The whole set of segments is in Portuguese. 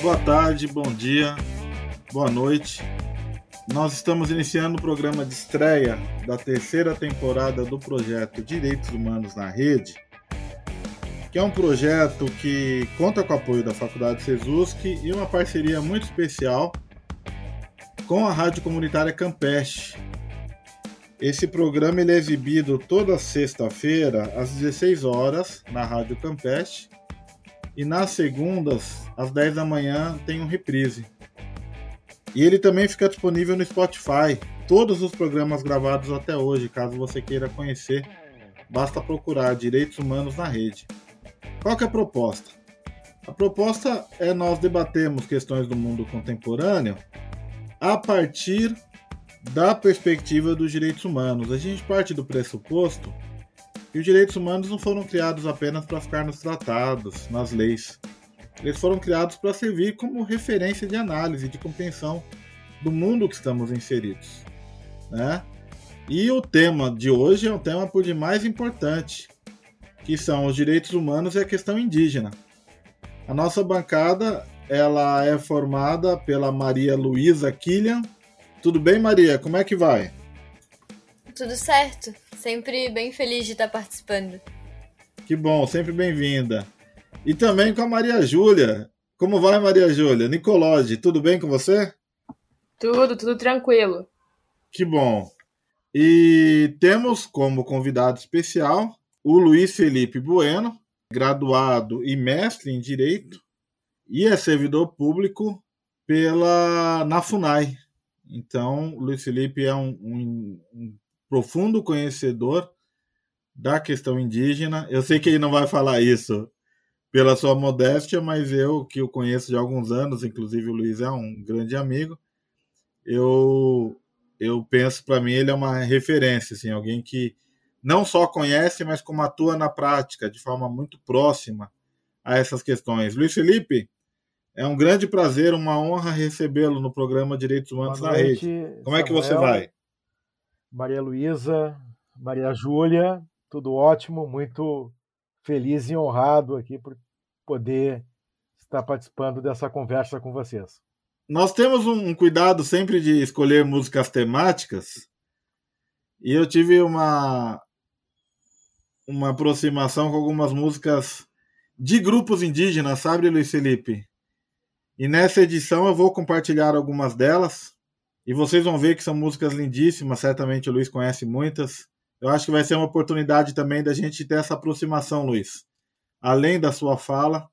Boa tarde, bom dia, boa noite. Nós estamos iniciando o programa de estreia da terceira temporada do projeto Direitos Humanos na Rede, que é um projeto que conta com o apoio da Faculdade Sesusk e uma parceria muito especial com a Rádio Comunitária Campeche. Esse programa ele é exibido toda sexta-feira às 16 horas na Rádio Campeche e nas segundas às 10 da manhã tem um reprise. E ele também fica disponível no Spotify. Todos os programas gravados até hoje, caso você queira conhecer, basta procurar Direitos Humanos na Rede. Qual que é a proposta? A proposta é nós debatermos questões do mundo contemporâneo a partir da perspectiva dos direitos humanos. A gente parte do pressuposto que os direitos humanos não foram criados apenas para ficar nos tratados, nas leis. Eles foram criados para servir como referência de análise, de compreensão do mundo que estamos inseridos. Né? E o tema de hoje é um tema por demais importante, que são os direitos humanos e a questão indígena. A nossa bancada ela é formada pela Maria Luísa Killian. Tudo bem, Maria? Como é que vai? Tudo certo. Sempre bem feliz de estar participando. Que bom, sempre bem-vinda. E também com a Maria Júlia. Como vai, Maria Júlia? Nicolode, tudo bem com você? Tudo, tudo tranquilo. Que bom. E temos como convidado especial o Luiz Felipe Bueno, graduado e mestre em Direito, e é servidor público pela na FUNAI. Então, Luiz Felipe é um, um, um profundo conhecedor da questão indígena. Eu sei que ele não vai falar isso pela sua modéstia, mas eu, que o conheço de alguns anos, inclusive o Luiz é um grande amigo, eu, eu penso, para mim, ele é uma referência, assim, alguém que não só conhece, mas como atua na prática, de forma muito próxima a essas questões. Luiz Felipe, é um grande prazer, uma honra recebê-lo no programa Direitos Humanos na Rede. Como Samuel, é que você vai? Maria Luísa, Maria Júlia, tudo ótimo, muito feliz e honrado aqui por poder estar participando dessa conversa com vocês. Nós temos um cuidado sempre de escolher músicas temáticas e eu tive uma uma aproximação com algumas músicas de grupos indígenas, sabe, Luiz Felipe? E nessa edição eu vou compartilhar algumas delas e vocês vão ver que são músicas lindíssimas, certamente o Luiz conhece muitas. Eu acho que vai ser uma oportunidade também da gente ter essa aproximação, Luiz. Além da sua fala,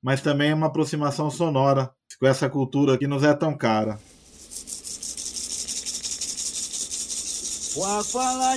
mas também uma aproximação sonora com essa cultura que nos é tão cara. Kale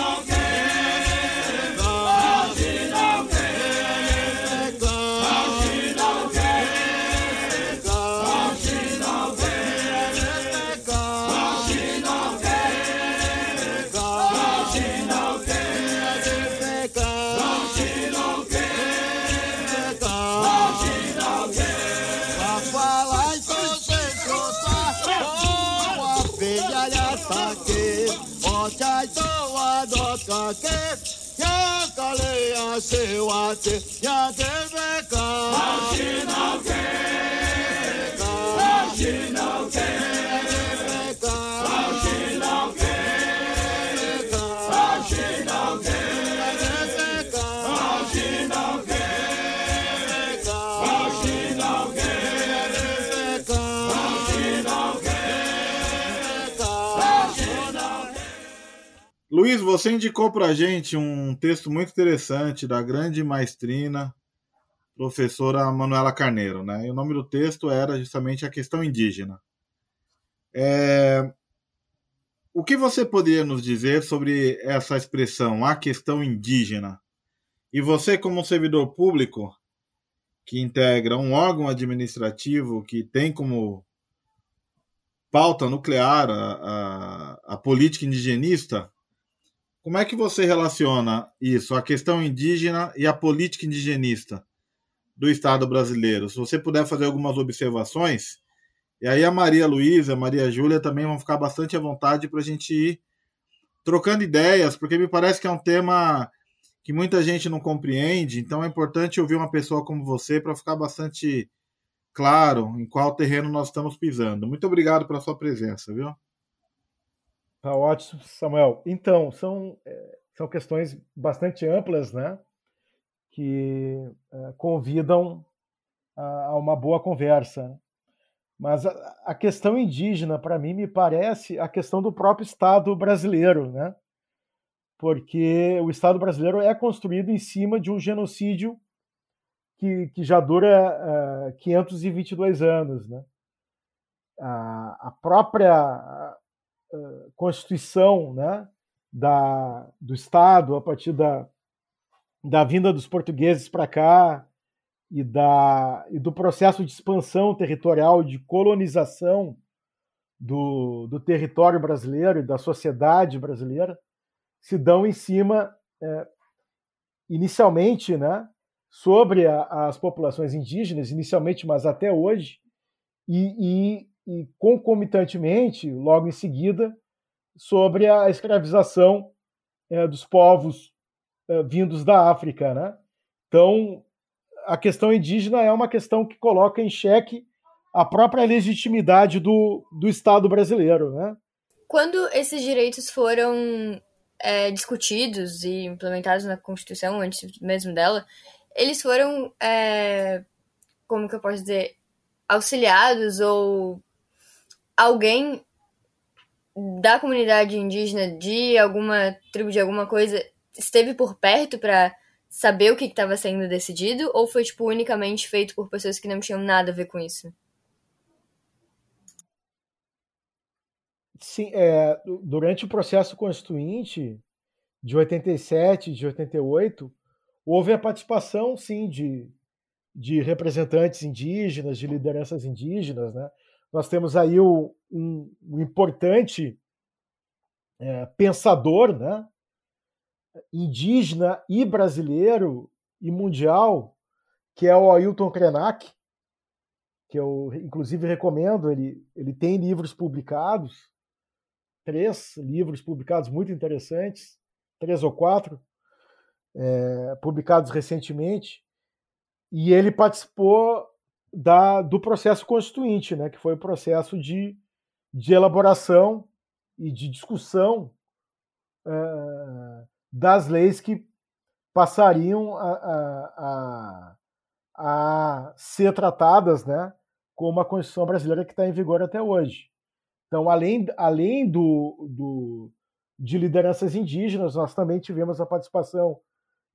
se Luiz, você indicou para a gente um texto muito interessante da grande maestrina, professora Manuela Carneiro, né? E o nome do texto era justamente a questão indígena. É... O que você poderia nos dizer sobre essa expressão, a questão indígena? E você, como servidor público, que integra um órgão administrativo que tem como pauta nuclear a, a, a política indigenista, como é que você relaciona isso, a questão indígena e a política indigenista do Estado brasileiro? Se você puder fazer algumas observações, e aí a Maria Luísa, a Maria Júlia também vão ficar bastante à vontade para a gente ir trocando ideias, porque me parece que é um tema que muita gente não compreende, então é importante ouvir uma pessoa como você para ficar bastante claro em qual terreno nós estamos pisando. Muito obrigado pela sua presença, viu? Tá ótimo, Samuel. Então, são, é, são questões bastante amplas, né? Que é, convidam a, a, uma boa conversa. Mas a, a questão indígena, para mim, me parece a questão do próprio Estado brasileiro, né? Porque o Estado brasileiro é construído em cima de um genocídio que, que já dura uh, 522 anos, né? A, a própria Constituição, né? Da, do Estado, a partir da, da vinda dos portugueses para cá e, da, e do processo de expansão territorial, de colonização do, do território brasileiro e da sociedade brasileira, se dão em cima, é, inicialmente, né, sobre a, as populações indígenas, inicialmente, mas até hoje, e, e, e, concomitantemente, logo em seguida, sobre a escravização é, dos povos é, vindos da África. Né? Então, a questão indígena é uma questão que coloca em xeque a própria legitimidade do, do Estado brasileiro. Né? Quando esses direitos foram é, discutidos e implementados na Constituição, antes mesmo dela, eles foram, é, como que eu posso dizer, auxiliados ou alguém da comunidade indígena de alguma tribo de alguma coisa esteve por perto para saber o que estava sendo decidido ou foi tipo unicamente feito por pessoas que não tinham nada a ver com isso? Sim, é, durante o processo constituinte de 87, de 88, houve a participação, sim, de, de representantes indígenas, de lideranças indígenas. Né? Nós temos aí o, um, um importante é, pensador né? indígena e brasileiro e mundial, que é o Ailton Krenak, que eu inclusive recomendo, ele, ele tem livros publicados, três livros publicados muito interessantes, três ou quatro, é, publicados recentemente, e ele participou da, do processo constituinte, né, que foi o processo de, de elaboração e de discussão é, das leis que passariam a, a, a, a, ser tratadas né, como a Constituição brasileira que está em vigor até hoje. Então, além, além do, do, de lideranças indígenas, nós também tivemos a participação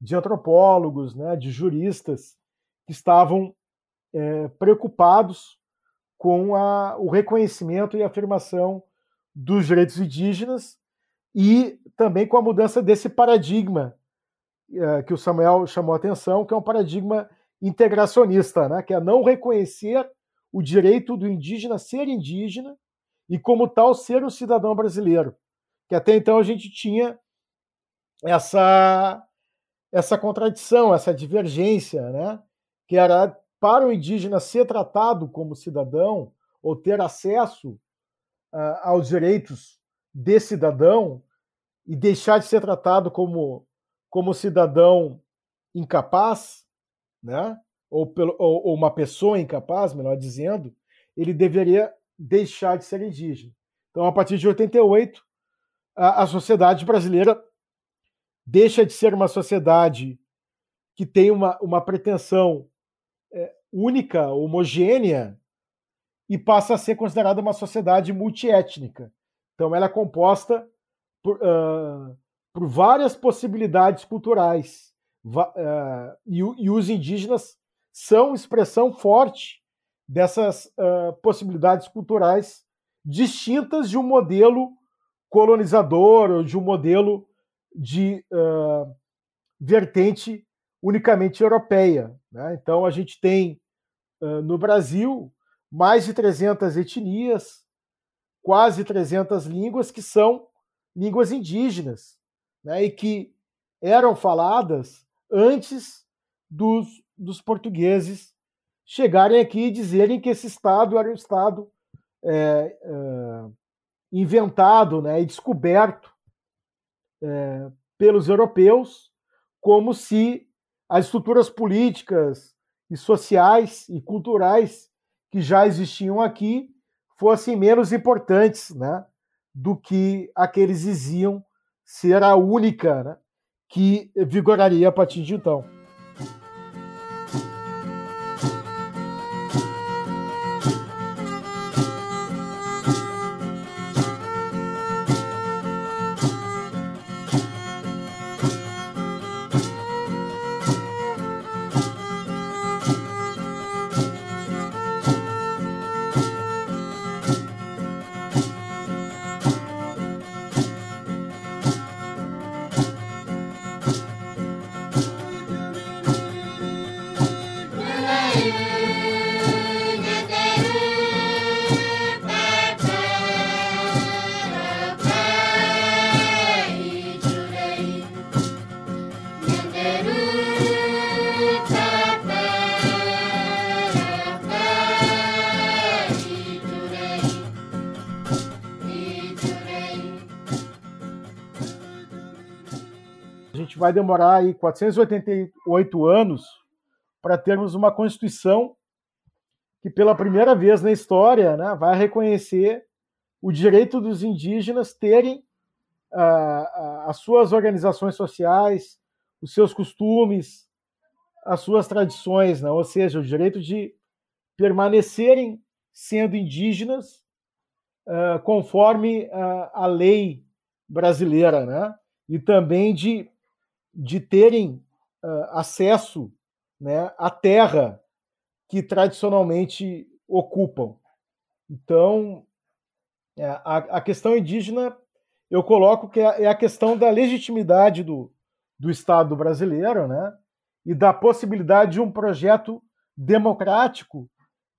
de antropólogos, né, de juristas que estavam é, preocupados com a, o reconhecimento e afirmação dos direitos indígenas e também com a mudança desse paradigma é, que o Samuel chamou a atenção, que é um paradigma integracionista, né, que é não reconhecer o direito do indígena ser indígena e, como tal, ser um cidadão brasileiro. Que até então a gente tinha essa essa contradição, essa divergência, né? que era para o indígena ser tratado como cidadão ou ter acesso uh, aos direitos de cidadão e deixar de ser tratado como, como cidadão incapaz, né? ou, pelo, ou, ou uma pessoa incapaz, melhor dizendo, ele deveria deixar de ser indígena. Então, a partir de 88, a, a sociedade brasileira deixa de ser uma sociedade que tem uma, uma pretensão única, homogênea, e passa a ser considerada uma sociedade multiétnica. Então, ela é composta por, uh, por várias possibilidades culturais. Uh, e, e, os indígenas são expressão forte dessas uh, possibilidades culturais distintas de um modelo colonizador ou de um modelo de vertente unicamente europeia. Né? Então, a gente tem no Brasil mais de 300 etnias, quase 300 línguas que são línguas indígenas né? e que eram faladas antes dos, dos portugueses chegarem aqui e dizerem que esse Estado era um Estado é, é, inventado né, e descoberto é, pelos europeus, como se as estruturas políticas e sociais e culturais que já existiam aqui fossem menos importantes né, do que aqueles diziam ser a única né, que vigoraria a partir de então. Vai demorar aí 488 anos para termos uma Constituição que, pela primeira vez na história, né, vai reconhecer o direito dos indígenas terem ah, as suas organizações sociais, os seus costumes, as suas tradições, né? ou seja, o direito de permanecerem sendo indígenas uh, conforme uh, a lei brasileira, né? e também de de terem uh, acesso né, à terra que tradicionalmente ocupam. Então, é, a, a, questão indígena, eu coloco que é, é a questão da legitimidade do, do Estado brasileiro né, e da possibilidade de um projeto democrático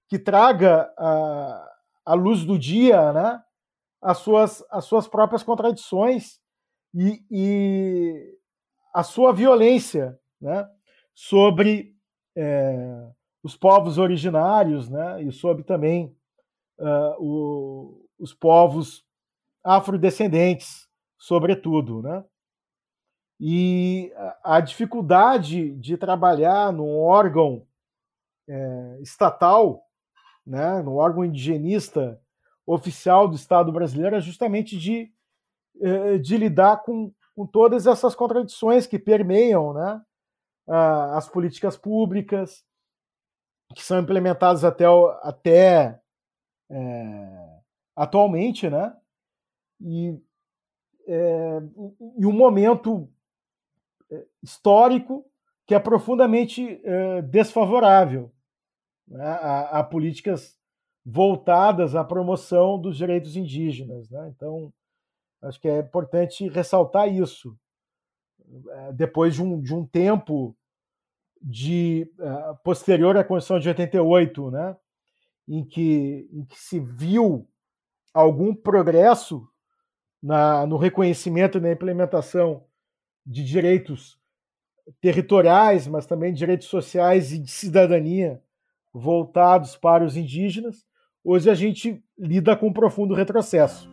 que traga a, a luz do dia né, as, suas, as suas próprias contradições e, e a sua violência né, sobre é, os povos originários né, e sobre também uh, o, os povos afrodescendentes, sobretudo. Né? E a dificuldade de trabalhar num órgão é, estatal, né, no órgão indigenista oficial do Estado brasileiro, é justamente de, é, de lidar com com todas essas contradições que permeiam né, as políticas públicas, que são implementadas até, até é, atualmente, né? E, é, e um momento é, histórico que é profundamente é, desfavorável né, a, a, políticas voltadas à promoção dos direitos indígenas. Né? Então, Acho que é importante ressaltar isso. É, depois de um, de um tempo de uh, posterior à Constituição de 88, né, em que, em que se viu algum progresso na, no reconhecimento e na implementação de direitos territoriais, mas também direitos sociais e de cidadania voltados para os indígenas, hoje a gente lida com um profundo retrocesso.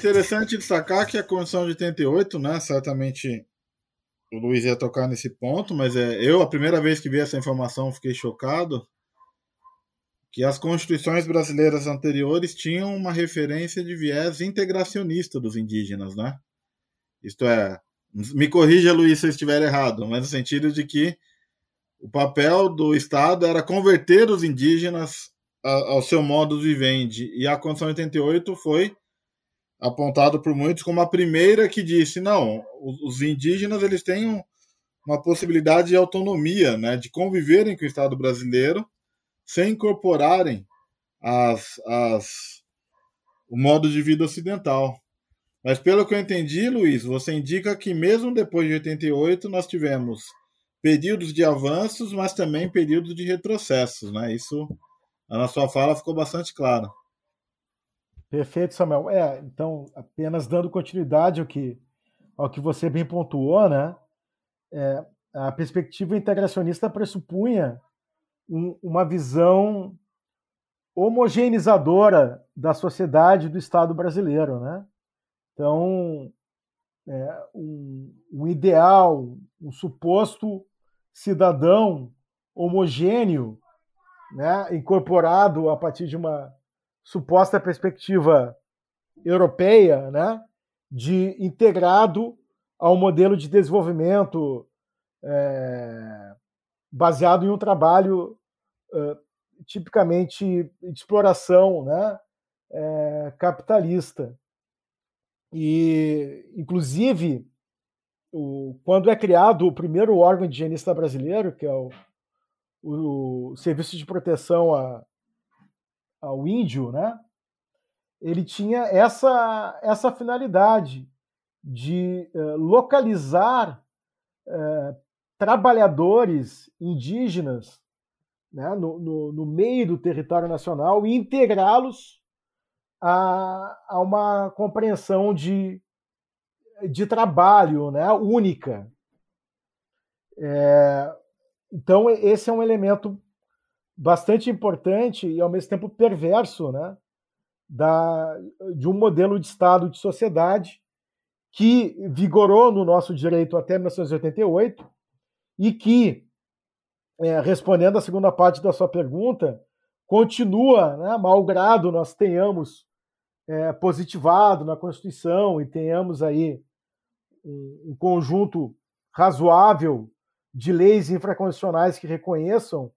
Interessante destacar que a Constituição de 88, né, certamente o Luiz ia tocar nesse ponto, mas é, eu, a primeira vez que vi essa informação, fiquei chocado que as constituições brasileiras anteriores tinham uma referência de viés integracionista dos indígenas, né? Isto é, me corrija, Luiz, se eu estiver errado, mas no sentido de que o papel do Estado era converter os indígenas ao seu modo de vivendi. E a Constituição 88 foi apontado por muitos como a primeira que disse não, os indígenas eles têm uma possibilidade de autonomia, né, de conviverem com o Estado brasileiro sem incorporarem as, as, o modo de vida ocidental. Mas pelo que eu entendi, Luiz, você indica que mesmo depois de 88 nós tivemos períodos de avanços, mas também períodos de retrocessos, né? Isso na sua fala ficou bastante claro. Perfeito, Samuel. É, então, apenas dando continuidade ao que, ao que você bem pontuou, né? É, a perspectiva integracionista pressupunha um, uma visão homogeneizadora da sociedade do Estado brasileiro, né? Então, é, um, um ideal, um suposto cidadão homogêneo, né, incorporado a partir de uma suposta perspectiva europeia, né, de integrado ao modelo de desenvolvimento é, baseado em um trabalho é, tipicamente de exploração né, é, capitalista. E, inclusive, o, quando é criado o primeiro órgão indigenista brasileiro, que é o, o Serviço de Proteção a, ao índio, né? Ele tinha essa, essa finalidade de uh, localizar uh, trabalhadores indígenas né, no, no, no, meio do território nacional e integrá-los a, a uma compreensão de, de trabalho né, única. É, então, esse é um elemento bastante importante e ao mesmo tempo perverso, né, da, de um modelo de Estado de sociedade que vigorou no nosso direito até 1988 e que, é, respondendo à segunda parte da sua pergunta, continua, né, malgrado nós tenhamos é, positivado na Constituição e tenhamos aí um, um conjunto razoável de leis infraconstitucionais que reconheçam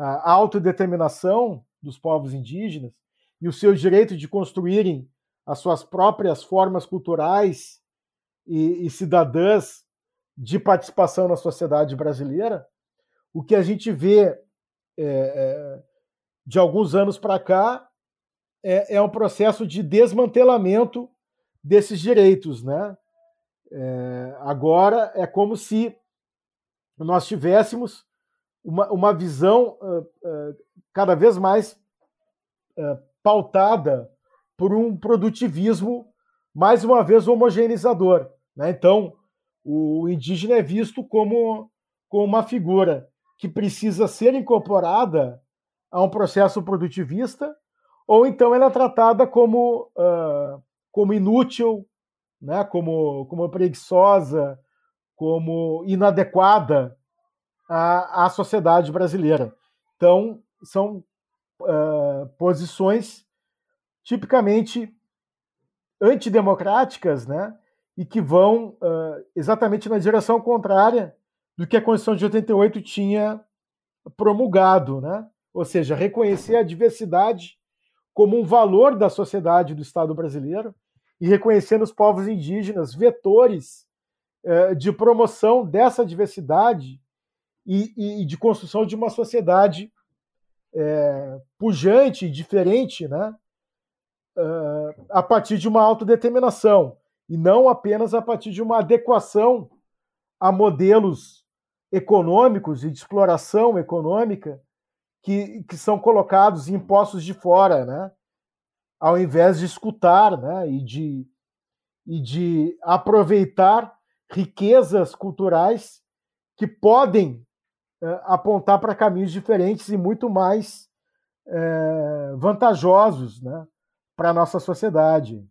a autodeterminação dos povos indígenas e o seu direito de construírem as suas próprias formas culturais e, e cidadãs de participação na sociedade brasileira, o que a gente vê é, é, de alguns anos para cá é, é, um processo de desmantelamento desses direitos, né? É, agora é como se nós tivéssemos uma, uma visão uh, uh, cada vez mais uh, pautada por um produtivismo, mais uma vez, homogeneizador. Né? Então, o indígena é visto como, como uma figura que precisa ser incorporada a um processo produtivista, ou então ela é tratada como, como inútil, né? como, como preguiçosa, como inadequada à, à sociedade brasileira. Então, são uh, posições tipicamente antidemocráticas, né? E que vão uh, exatamente na direção contrária do que a Constituição de 88 tinha promulgado, né? Ou seja, reconhecer a diversidade como um valor da sociedade do Estado brasileiro e reconhecer nos povos indígenas vetores de promoção dessa diversidade e, e, de construção de uma sociedade é, pujante diferente, né? É, a partir de uma autodeterminação e não apenas a partir de uma adequação a modelos econômicos e de exploração econômica que, que são colocados e impostos de fora, né? ao invés de escutar né? e, de, e de aproveitar riquezas culturais que podem apontar para caminhos diferentes e muito mais é, vantajosos né, para a nossa sociedade.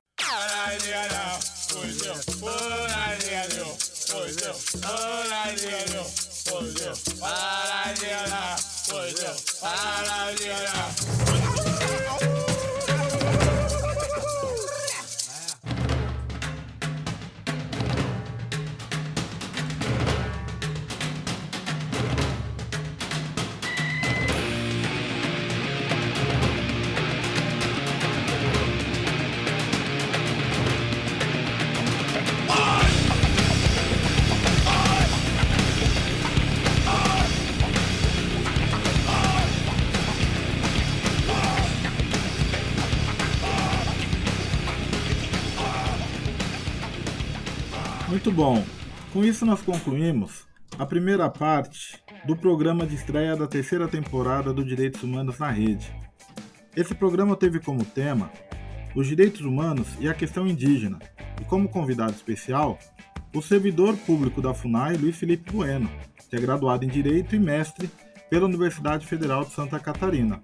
Bom. Com isso nós concluímos a primeira parte do programa de estreia da terceira temporada do Direitos Humanos na Rede. Esse programa teve como tema os direitos humanos e a questão indígena, e como convidado especial, o servidor público da FUNAI, Luiz Felipe Bueno, que é graduado em Direito e mestre pela Universidade Federal de Santa Catarina.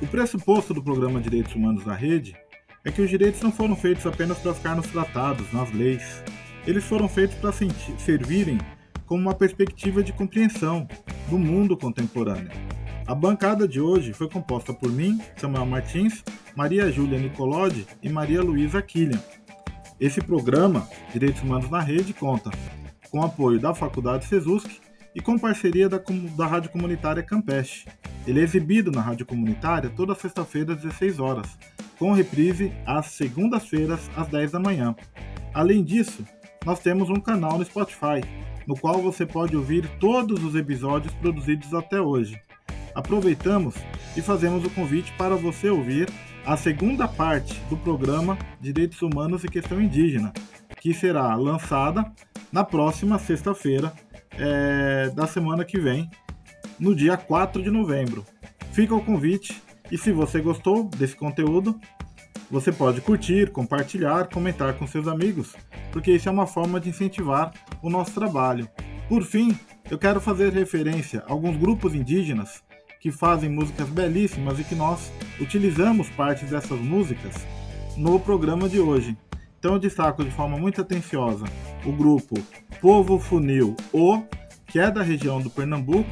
O pressuposto do programa Direitos Humanos na Rede é que os direitos não foram feitos apenas para ficar nos tratados, nas leis, eles foram feitos para servirem como uma perspectiva de compreensão do mundo contemporâneo. A bancada de hoje foi composta por mim, Samuel Martins, Maria Júlia Nicolodi e Maria Luísa Killian. Esse programa, Direitos Humanos na Rede, conta com apoio da Faculdade Sesusk e com parceria da, da Rádio Comunitária Campeche. Ele é exibido na Rádio Comunitária toda sexta-feira às 16 horas, com reprise às segundas-feiras às 10 da manhã. Além disso, nós temos um canal no Spotify, no qual você pode ouvir todos os episódios produzidos até hoje. Aproveitamos e fazemos o convite para você ouvir a segunda parte do programa Direitos Humanos e Questão Indígena, que será lançada na próxima sexta-feira é, da semana que vem, no dia 4 de novembro. Fica o convite e se você gostou desse conteúdo, você pode curtir, compartilhar, comentar com seus amigos, porque isso é uma forma de incentivar o nosso trabalho. Por fim, eu quero fazer referência a alguns grupos indígenas que fazem músicas belíssimas e que nós utilizamos partes dessas músicas no programa de hoje. Então eu destaco de forma muito atenciosa o grupo Povo Funil O, que é da região do Pernambuco,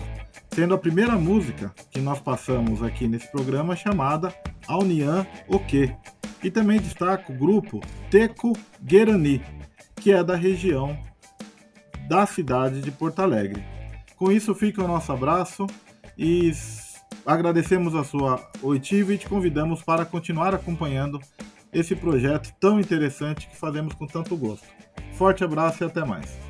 sendo a primeira música que nós passamos aqui nesse programa chamada Aunian Oque. E também destaco o grupo Teco Guerani, que é da região da cidade de Porto Alegre. Com isso fica o nosso abraço e agradecemos a sua oitiva e te convidamos para continuar acompanhando esse projeto tão interessante que fazemos com tanto gosto. Forte abraço e até mais.